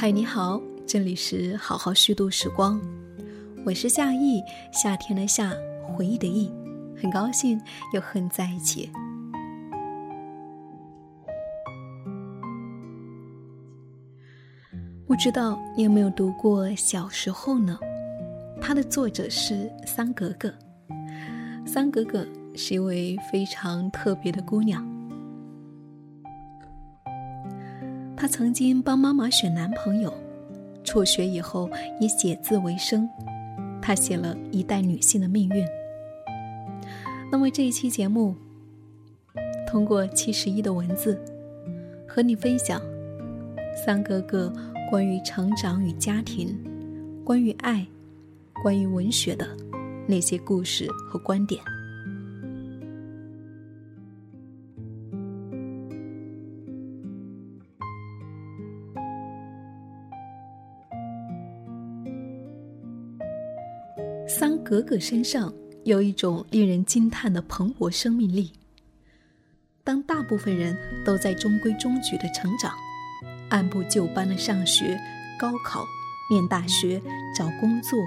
嗨，你好，这里是好好虚度时光，我是夏意，夏天的夏，回忆的忆，很高兴又和你在一起。不知道你有没有读过《小时候》呢？它的作者是桑格格。桑格格是一位非常特别的姑娘。曾经帮妈妈选男朋友，辍学以后以写字为生。她写了一代女性的命运。那么这一期节目，通过七十一的文字，和你分享三个个关于成长与家庭、关于爱、关于文学的那些故事和观点。格格身上有一种令人惊叹的蓬勃生命力。当大部分人都在中规中矩的成长，按部就班的上学、高考、念大学、找工作，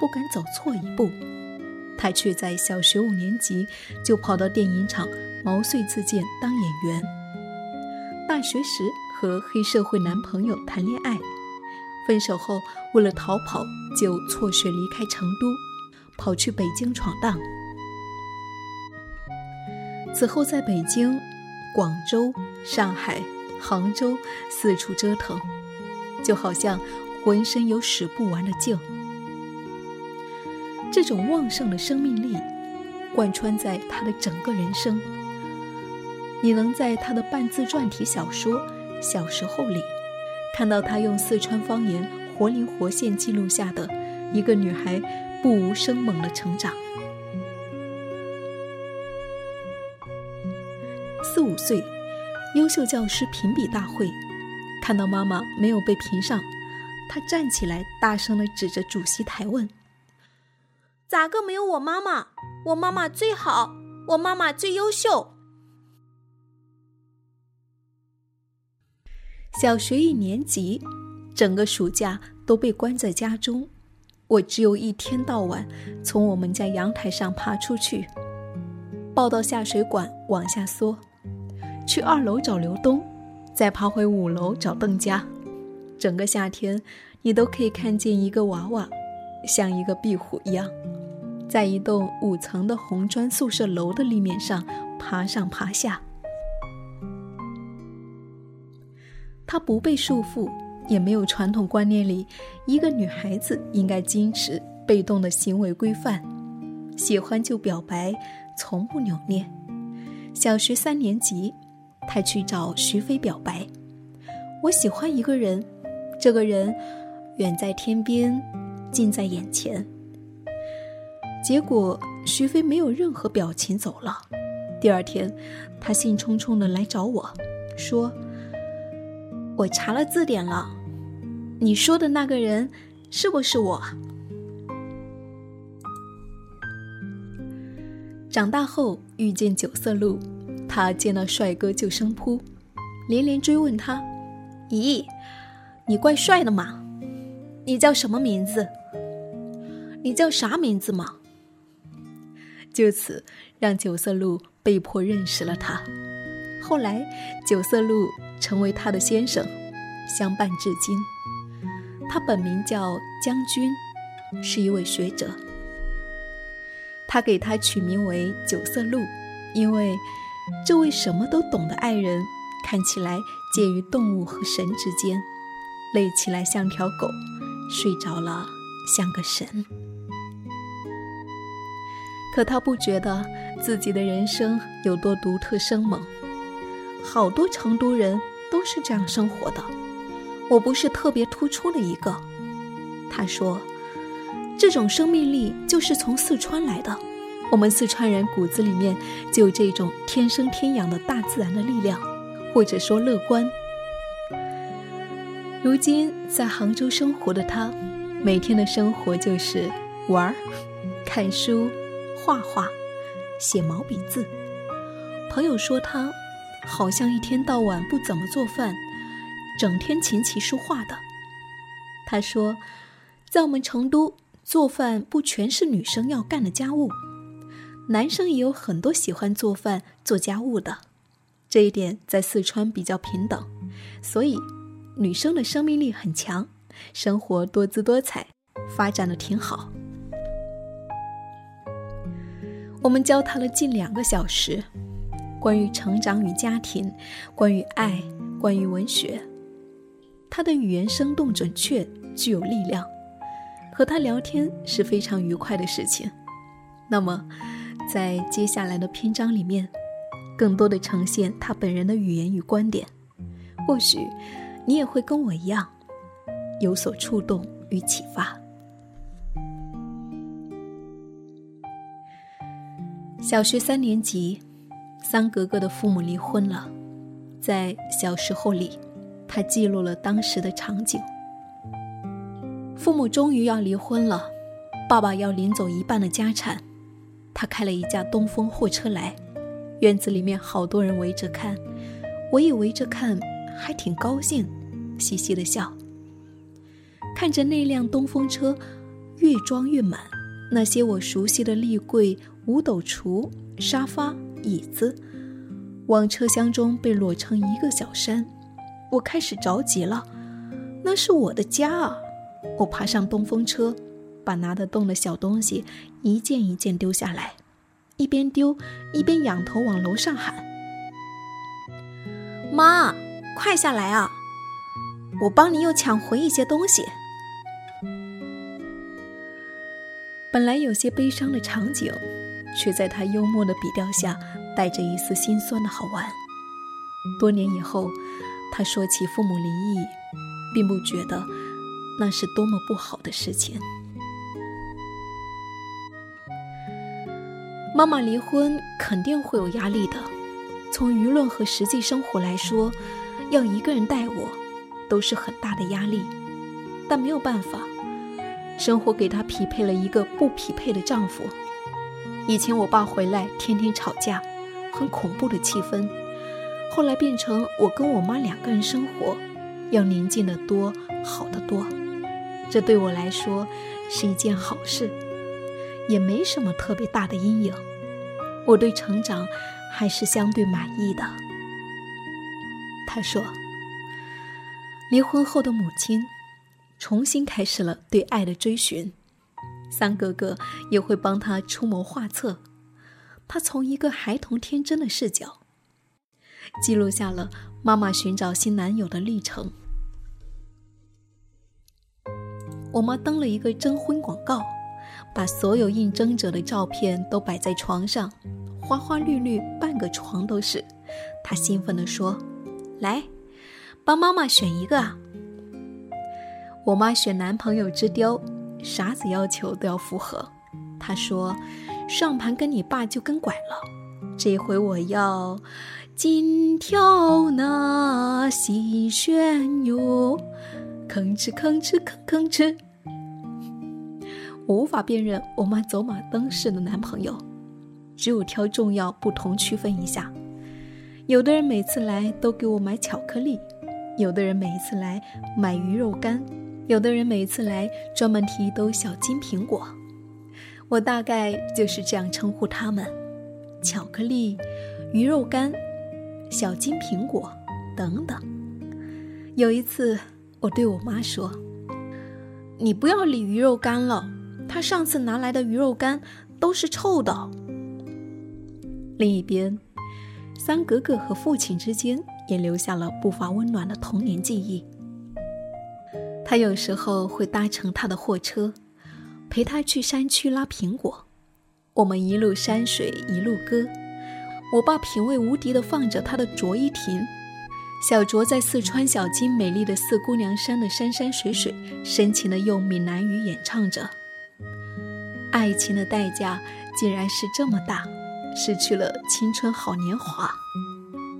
不敢走错一步，他却在小学五年级就跑到电影厂毛遂自荐当演员。大学时和黑社会男朋友谈恋爱，分手后为了逃跑就辍学离开成都。跑去北京闯荡，此后在北京、广州、上海、杭州四处折腾，就好像浑身有使不完的劲。这种旺盛的生命力贯穿在他的整个人生。你能在他的半自传体小说《小时候》里，看到他用四川方言活灵活现记录下的一个女孩。不无生猛的成长。四五岁，优秀教师评比大会，看到妈妈没有被评上，他站起来，大声的指着主席台问：“咋个没有我妈妈？我妈妈最好，我妈妈最优秀。”小学一年级，整个暑假都被关在家中。我只有一天到晚从我们家阳台上爬出去，抱到下水管往下缩，去二楼找刘东，再爬回五楼找邓家。整个夏天，你都可以看见一个娃娃，像一个壁虎一样，在一栋五层的红砖宿舍楼的立面上爬上爬下。他不被束缚。也没有传统观念里一个女孩子应该矜持被动的行为规范，喜欢就表白，从不扭捏。小学三年级，他去找徐飞表白：“我喜欢一个人，这个人远在天边，近在眼前。”结果徐飞没有任何表情走了。第二天，他兴冲冲的来找我，说：“我查了字典了。”你说的那个人是不是我？长大后遇见九色鹿，他见到帅哥就生扑，连连追问他：“咦，你怪帅的嘛？你叫什么名字？你叫啥名字嘛？”就此让九色鹿被迫认识了他。后来九色鹿成为他的先生，相伴至今。他本名叫将军，是一位学者。他给他取名为九色鹿，因为这位什么都懂的爱人看起来介于动物和神之间，累起来像条狗，睡着了像个神。可他不觉得自己的人生有多独特生猛，好多成都人都是这样生活的。我不是特别突出的一个，他说：“这种生命力就是从四川来的，我们四川人骨子里面就有这种天生天养的大自然的力量，或者说乐观。”如今在杭州生活的他，每天的生活就是玩儿、看书、画画、写毛笔字。朋友说他好像一天到晚不怎么做饭。整天琴棋书画的，他说，在我们成都做饭不全是女生要干的家务，男生也有很多喜欢做饭做家务的。这一点在四川比较平等，所以女生的生命力很强，生活多姿多彩，发展的挺好。我们交谈了近两个小时，关于成长与家庭，关于爱，关于文学。他的语言生动准确，具有力量，和他聊天是非常愉快的事情。那么，在接下来的篇章里面，更多的呈现他本人的语言与观点，或许你也会跟我一样，有所触动与启发。小学三年级，三格格的父母离婚了。在小时候里，他记录了当时的场景。父母终于要离婚了，爸爸要领走一半的家产。他开了一架东风货车来，院子里面好多人围着看，我也围着看，还挺高兴，嘻嘻的笑。看着那辆东风车越装越满，那些我熟悉的立柜。五斗橱、沙发、椅子，往车厢中被摞成一个小山。我开始着急了，那是我的家啊！我爬上东风车，把拿得动的小东西一件一件丢下来，一边丢一边仰头往楼上喊：“妈，快下来啊！我帮你又抢回一些东西。”本来有些悲伤的场景。却在他幽默的笔调下，带着一丝心酸的好玩。多年以后，他说起父母离异，并不觉得那是多么不好的事情。妈妈离婚肯定会有压力的，从舆论和实际生活来说，要一个人带我，都是很大的压力。但没有办法，生活给她匹配了一个不匹配的丈夫。以前我爸回来天天吵架，很恐怖的气氛。后来变成我跟我妈两个人生活，要宁静的多，好的多。这对我来说是一件好事，也没什么特别大的阴影。我对成长还是相对满意的。他说，离婚后的母亲重新开始了对爱的追寻。三哥哥也会帮他出谋划策，他从一个孩童天真的视角，记录下了妈妈寻找新男友的历程。我妈登了一个征婚广告，把所有应征者的照片都摆在床上，花花绿绿，半个床都是。她兴奋地说：“来，帮妈妈选一个啊！”我妈选男朋友之雕。啥子要求都要符合。她说：“上盘跟你爸就跟拐了，这回我要金条那细旋哟，吭哧吭哧吭吭哧。”我无法辨认我妈走马灯似的男朋友，只有挑重要不同区分一下。有的人每次来都给我买巧克力，有的人每一次来买鱼肉干。有的人每次来专门提一兜小金苹果，我大概就是这样称呼他们：巧克力、鱼肉干、小金苹果等等。有一次，我对我妈说：“你不要理鱼肉干了，他上次拿来的鱼肉干都是臭的。”另一边，三格格和父亲之间也留下了不乏温暖的童年记忆。他有时候会搭乘他的货车，陪他去山区拉苹果。我们一路山水一路歌。我爸品味无敌的放着他的卓依婷，小卓在四川小金美丽的四姑娘山的山山水水，深情的用闽南语演唱着。爱情的代价竟然是这么大，失去了青春好年华。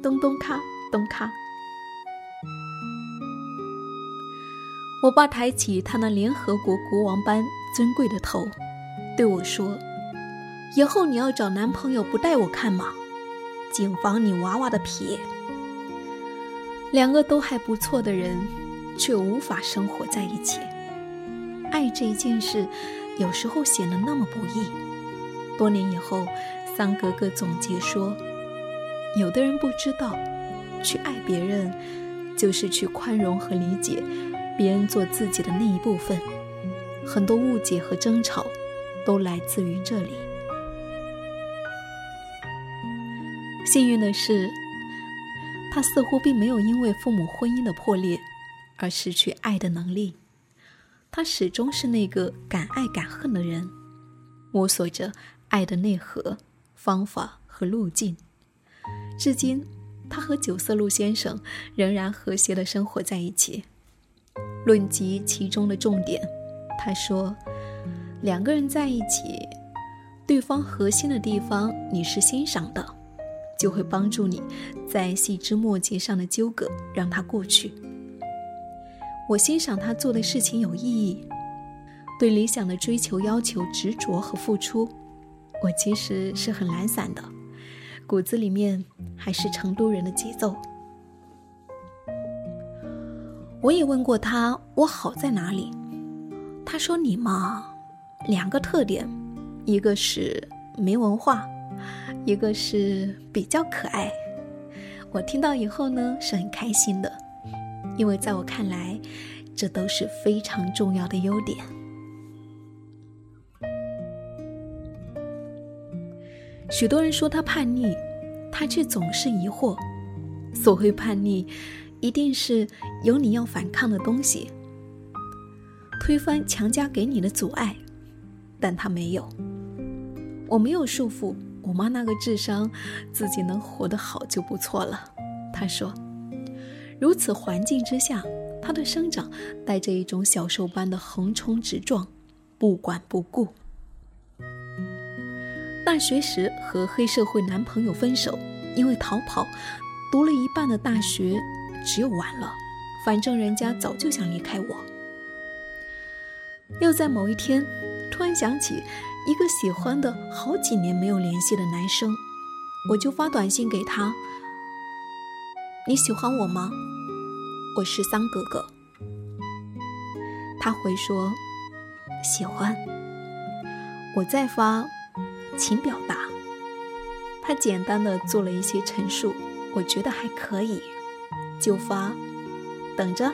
咚咚咔，咚咔。我爸抬起他那联合国国王般尊贵的头，对我说：“以后你要找男朋友不带我看吗？谨防你娃娃的皮。”两个都还不错的人，却无法生活在一起。爱这一件事，有时候显得那么不易。多年以后，桑格格总结说：“有的人不知道，去爱别人，就是去宽容和理解别人做自己的那一部分。很多误解和争吵，都来自于这里。幸运的是，他似乎并没有因为父母婚姻的破裂而失去爱的能力。他始终是那个敢爱敢恨的人，摸索着。”爱的内核、方法和路径，至今，他和九色鹿先生仍然和谐的生活在一起。论及其中的重点，他说：“两个人在一起，对方核心的地方你是欣赏的，就会帮助你在细枝末节上的纠葛让它过去。我欣赏他做的事情有意义，对理想的追求要求执着和付出。”我其实是很懒散的，骨子里面还是成都人的节奏。我也问过他，我好在哪里？他说：“你嘛，两个特点，一个是没文化，一个是比较可爱。”我听到以后呢，是很开心的，因为在我看来，这都是非常重要的优点。许多人说他叛逆，他却总是疑惑：所谓叛逆，一定是有你要反抗的东西，推翻强加给你的阻碍，但他没有。我没有束缚，我妈那个智商，自己能活得好就不错了。她说：如此环境之下，她的生长带着一种小兽般的横冲直撞，不管不顾。大学时和黑社会男朋友分手，因为逃跑，读了一半的大学，只有完了。反正人家早就想离开我。又在某一天，突然想起一个喜欢的好几年没有联系的男生，我就发短信给他：“你喜欢我吗？我是桑哥哥。”他回说：“喜欢。”我再发。请表达。他简单的做了一些陈述，我觉得还可以，就发，等着，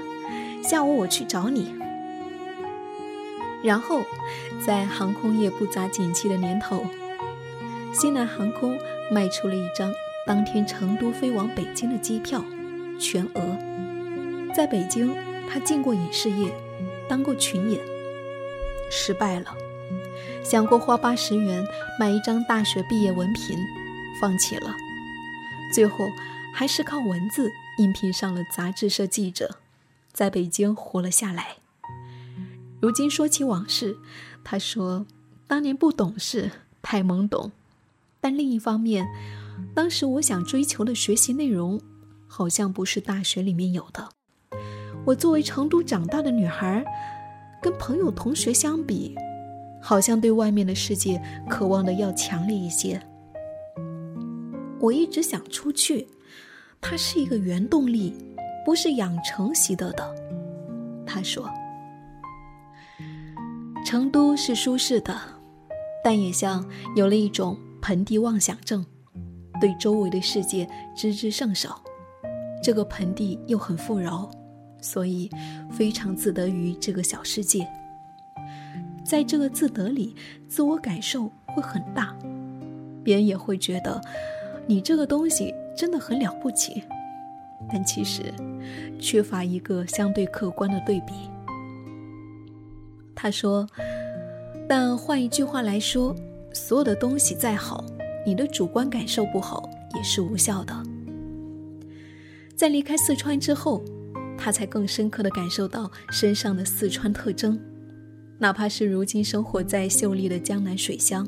下午我去找你。然后，在航空业不咋景气的年头，西南航空卖出了一张当天成都飞往北京的机票，全额。在北京，他进过影视业，当过群演，失败了。想过花八十元买一张大学毕业文凭，放弃了。最后还是靠文字应聘上了杂志社记者，在北京活了下来。如今说起往事，他说当年不懂事，太懵懂。但另一方面，当时我想追求的学习内容，好像不是大学里面有的。我作为成都长大的女孩，跟朋友同学相比。好像对外面的世界渴望的要强烈一些。我一直想出去，它是一个原动力，不是养成习得的。他说：“成都是舒适的，但也像有了一种盆地妄想症，对周围的世界知之甚少。这个盆地又很富饶，所以非常自得于这个小世界。”在这个自得里，自我感受会很大，别人也会觉得你这个东西真的很了不起。但其实缺乏一个相对客观的对比。他说：“但换一句话来说，所有的东西再好，你的主观感受不好也是无效的。”在离开四川之后，他才更深刻的感受到身上的四川特征。哪怕是如今生活在秀丽的江南水乡，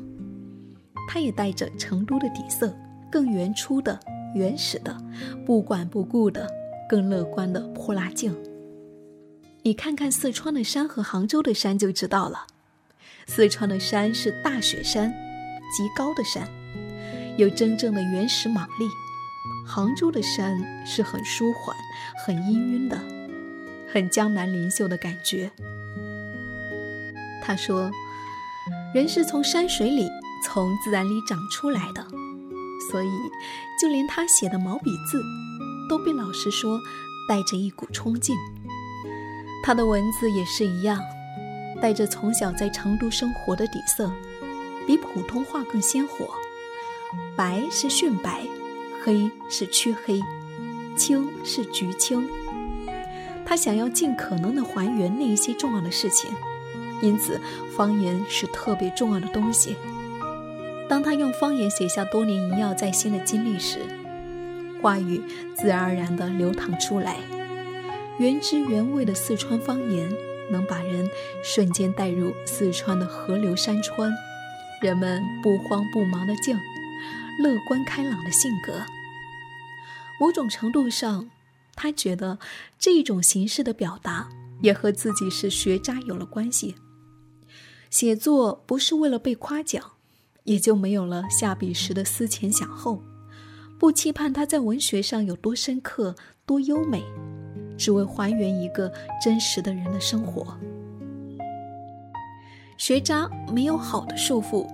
他也带着成都的底色，更原初的、原始的、不管不顾的、更乐观的泼辣劲。你看看四川的山和杭州的山就知道了。四川的山是大雪山，极高的山，有真正的原始莽力；杭州的山是很舒缓、很氤氲的，很江南灵秀的感觉。他说：“人是从山水里、从自然里长出来的，所以就连他写的毛笔字，都被老师说带着一股冲劲。他的文字也是一样，带着从小在成都生活的底色，比普通话更鲜活。白是炫白，黑是黢黑，青是橘青。他想要尽可能的还原那一些重要的事情。”因此，方言是特别重要的东西。当他用方言写下多年萦绕在心的经历时，话语自然而然地流淌出来。原汁原味的四川方言，能把人瞬间带入四川的河流山川，人们不慌不忙的静，乐观开朗的性格。某种程度上，他觉得这种形式的表达，也和自己是学渣有了关系。写作不是为了被夸奖，也就没有了下笔时的思前想后，不期盼它在文学上有多深刻、多优美，只为还原一个真实的人的生活。学渣没有好的束缚，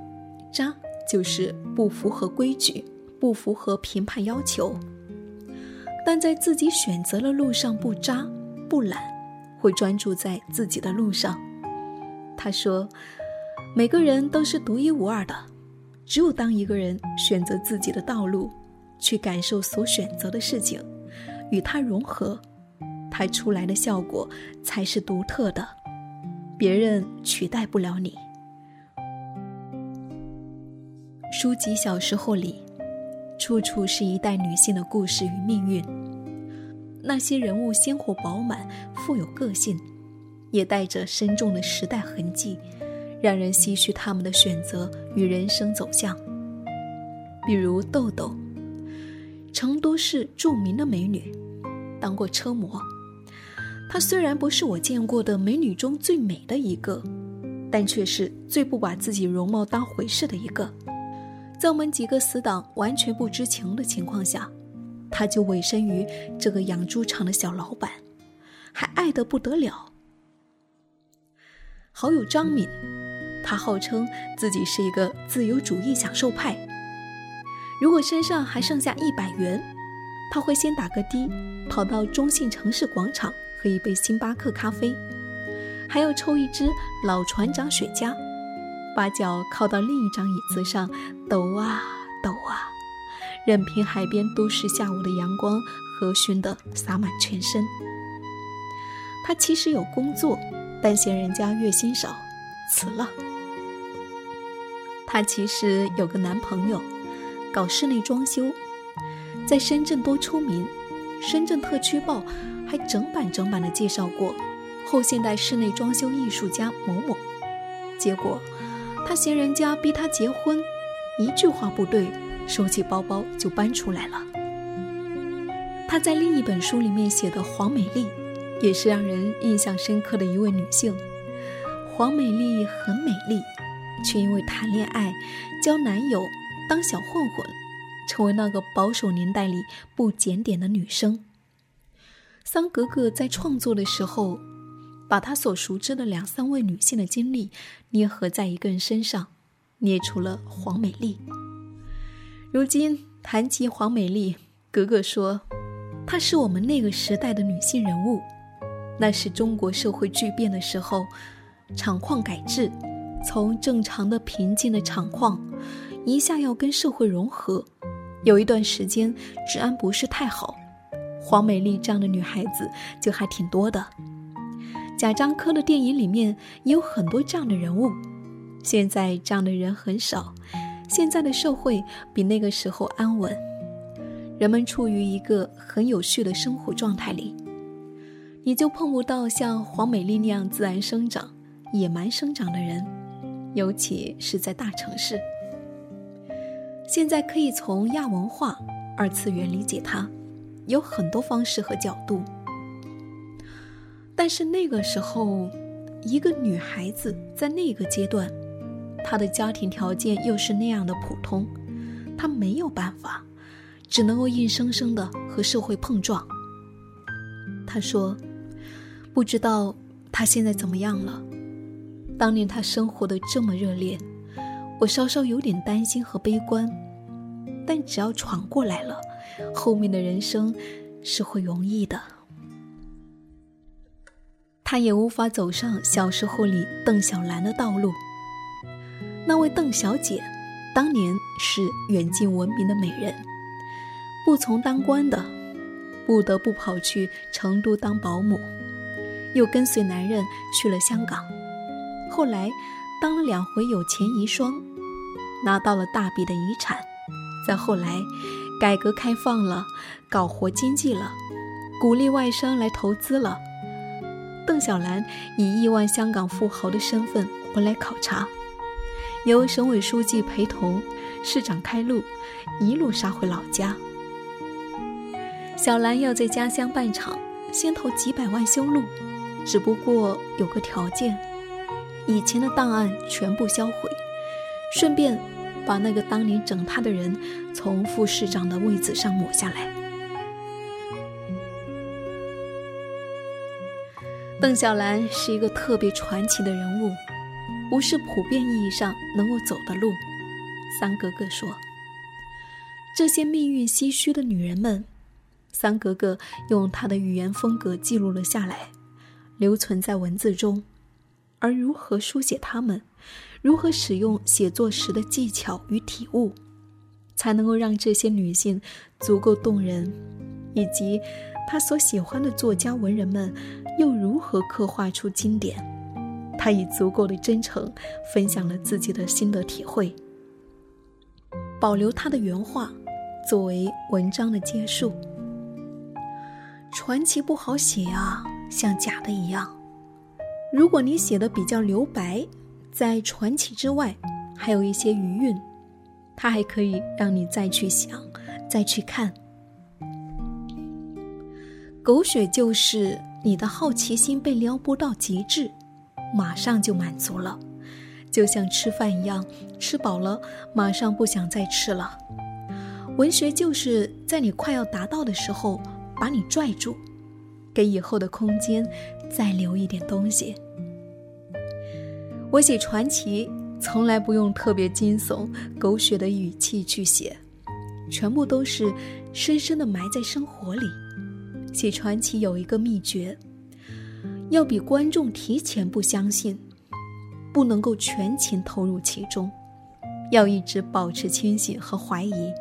渣就是不符合规矩，不符合评判要求，但在自己选择了路上不渣不懒，会专注在自己的路上。他说：“每个人都是独一无二的，只有当一个人选择自己的道路，去感受所选择的事情，与它融合，它出来的效果才是独特的，别人取代不了你。”书籍《小时候》里，处处是一代女性的故事与命运，那些人物鲜活饱满，富有个性。也带着深重的时代痕迹，让人唏嘘他们的选择与人生走向。比如豆豆，成都市著名的美女，当过车模。她虽然不是我见过的美女中最美的一个，但却是最不把自己容貌当回事的一个。在我们几个死党完全不知情的情况下，她就委身于这个养猪场的小老板，还爱得不得了。好友张敏，他号称自己是一个自由主义享受派。如果身上还剩下一百元，他会先打个的，跑到中信城市广场喝一杯星巴克咖啡，还要抽一支老船长雪茄，把脚靠到另一张椅子上抖啊抖啊，任凭海边都市下午的阳光和煦的洒满全身。他其实有工作。但嫌人家月薪少，辞了。她其实有个男朋友，搞室内装修，在深圳多出名。深圳特区报还整版整版的介绍过后现代室内装修艺术家某某。结果，她嫌人家逼她结婚，一句话不对，收起包包就搬出来了。她在另一本书里面写的黄美丽。也是让人印象深刻的一位女性，黄美丽很美丽，却因为谈恋爱、交男友、当小混混，成为那个保守年代里不检点的女生。桑格格在创作的时候，把她所熟知的两三位女性的经历捏合在一个人身上，捏出了黄美丽。如今谈及黄美丽，格格说，她是我们那个时代的女性人物。那是中国社会巨变的时候，厂矿改制，从正常的平静的厂矿，一下要跟社会融合，有一段时间治安不是太好。黄美丽这样的女孩子就还挺多的。贾樟柯的电影里面也有很多这样的人物。现在这样的人很少，现在的社会比那个时候安稳，人们处于一个很有序的生活状态里。你就碰不到像黄美丽那样自然生长、野蛮生长的人，尤其是在大城市。现在可以从亚文化、二次元理解它，有很多方式和角度。但是那个时候，一个女孩子在那个阶段，她的家庭条件又是那样的普通，她没有办法，只能够硬生生的和社会碰撞。她说。不知道他现在怎么样了，当年他生活的这么热烈，我稍稍有点担心和悲观。但只要闯过来了，后面的人生是会容易的。他也无法走上小时候里邓小兰的道路。那位邓小姐，当年是远近闻名的美人，不从当官的，不得不跑去成都当保姆，又跟随男人去了香港，后来当了两回有钱遗孀，拿到了大笔的遗产，再后来，改革开放了，搞活经济了，鼓励外商来投资了。邓小兰以亿万香港富豪的身份回来考察，由省委书记陪同，市长开路，一路杀回老家。小兰要在家乡办厂，先投几百万修路，只不过有个条件：以前的档案全部销毁，顺便把那个当年整他的人从副市长的位子上抹下来。邓小兰是一个特别传奇的人物，不是普遍意义上能够走的路。三格格说：“这些命运唏嘘的女人们，三格格用她的语言风格记录了下来，留存在文字中。而如何书写她们，如何使用写作时的技巧与体悟，才能够让这些女性足够动人，以及她所喜欢的作家文人们。”又如何刻画出经典？他以足够的真诚分享了自己的心得体会，保留他的原话作为文章的结束。传奇不好写啊，像假的一样。如果你写的比较留白，在传奇之外还有一些余韵，它还可以让你再去想，再去看。狗血就是。你的好奇心被撩拨到极致，马上就满足了，就像吃饭一样，吃饱了马上不想再吃了。文学就是在你快要达到的时候把你拽住，给以后的空间再留一点东西。我写传奇从来不用特别惊悚、狗血的语气去写，全部都是深深的埋在生活里。写传奇有一个秘诀，要比观众提前不相信，不能够全情投入其中，要一直保持清醒和怀疑，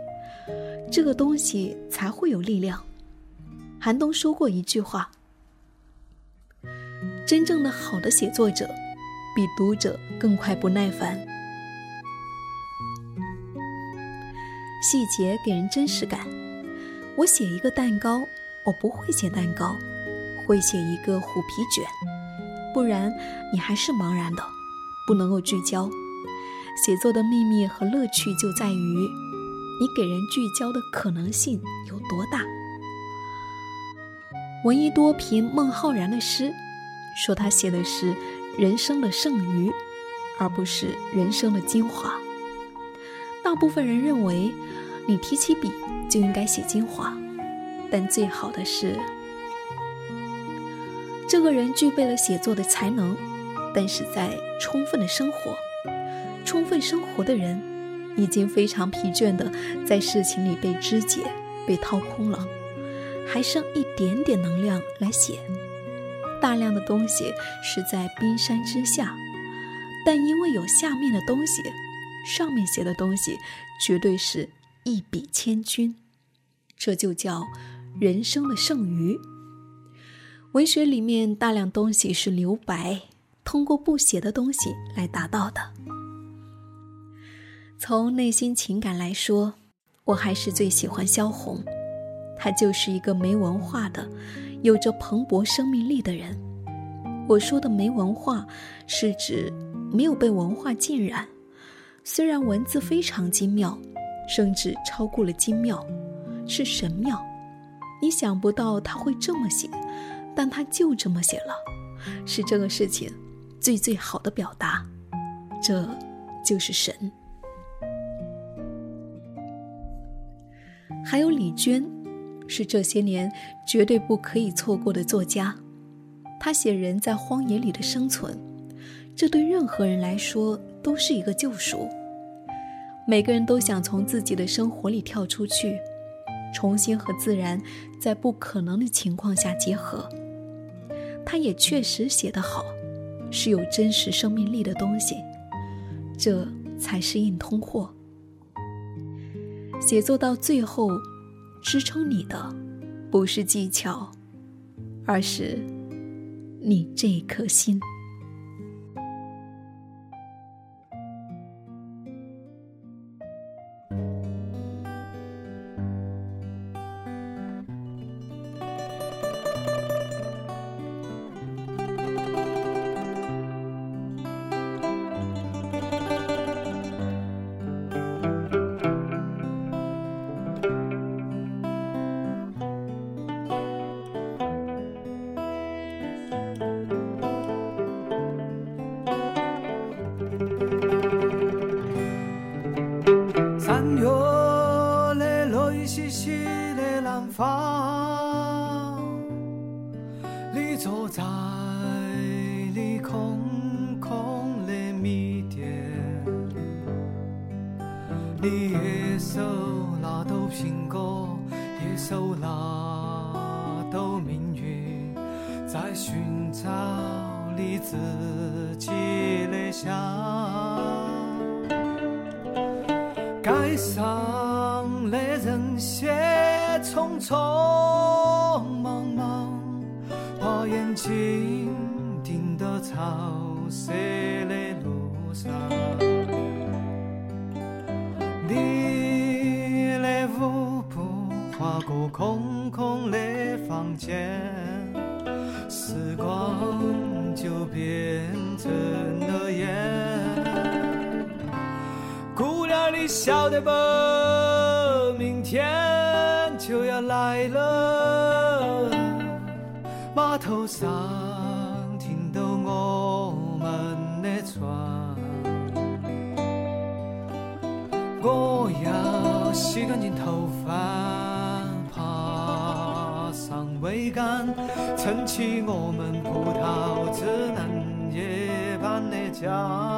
这个东西才会有力量。韩东说过一句话：“真正的好的写作者，比读者更快不耐烦。”细节给人真实感。我写一个蛋糕。我不会写蛋糕，会写一个虎皮卷，不然你还是茫然的，不能够聚焦。写作的秘密和乐趣就在于，你给人聚焦的可能性有多大。闻一多评孟浩然的诗，说他写的是人生的剩余，而不是人生的精华。大部分人认为，你提起笔就应该写精华。但最好的是，这个人具备了写作的才能，但是在充分的生活。充分生活的人，已经非常疲倦的在事情里被肢解、被掏空了，还剩一点点能量来写。大量的东西是在冰山之下，但因为有下面的东西，上面写的东西绝对是一笔千钧。这就叫。人生的剩余，文学里面大量东西是留白，通过不写的东西来达到的。从内心情感来说，我还是最喜欢萧红，她就是一个没文化的，有着蓬勃生命力的人。我说的没文化，是指没有被文化浸染，虽然文字非常精妙，甚至超过了精妙，是神妙。你想不到他会这么写，但他就这么写了，是这个事情最最好的表达，这就是神。还有李娟，是这些年绝对不可以错过的作家。他写人在荒野里的生存，这对任何人来说都是一个救赎。每个人都想从自己的生活里跳出去，重新和自然在不可能的情况下结合。他也确实写得好，是有真实生命力的东西，这才是硬通货。写作到最后，支撑你的不是技巧，而是你这颗心。街上的人些匆匆忙忙。把眼睛盯到潮湿的路上，你的舞步划过空空的房间，时光就变成了烟。你晓得不？明天就要来了。码头上停到我们的船，我要洗干净头发，爬上桅杆，撑起我们葡萄枝嫩叶般的家。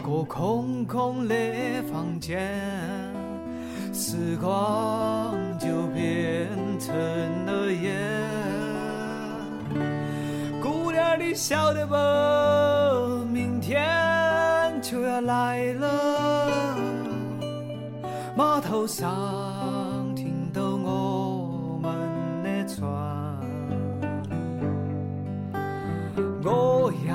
步划过空空的房间，时光就变成了烟。姑娘你晓得不？明天就要来了，码头上停到我们的船，我要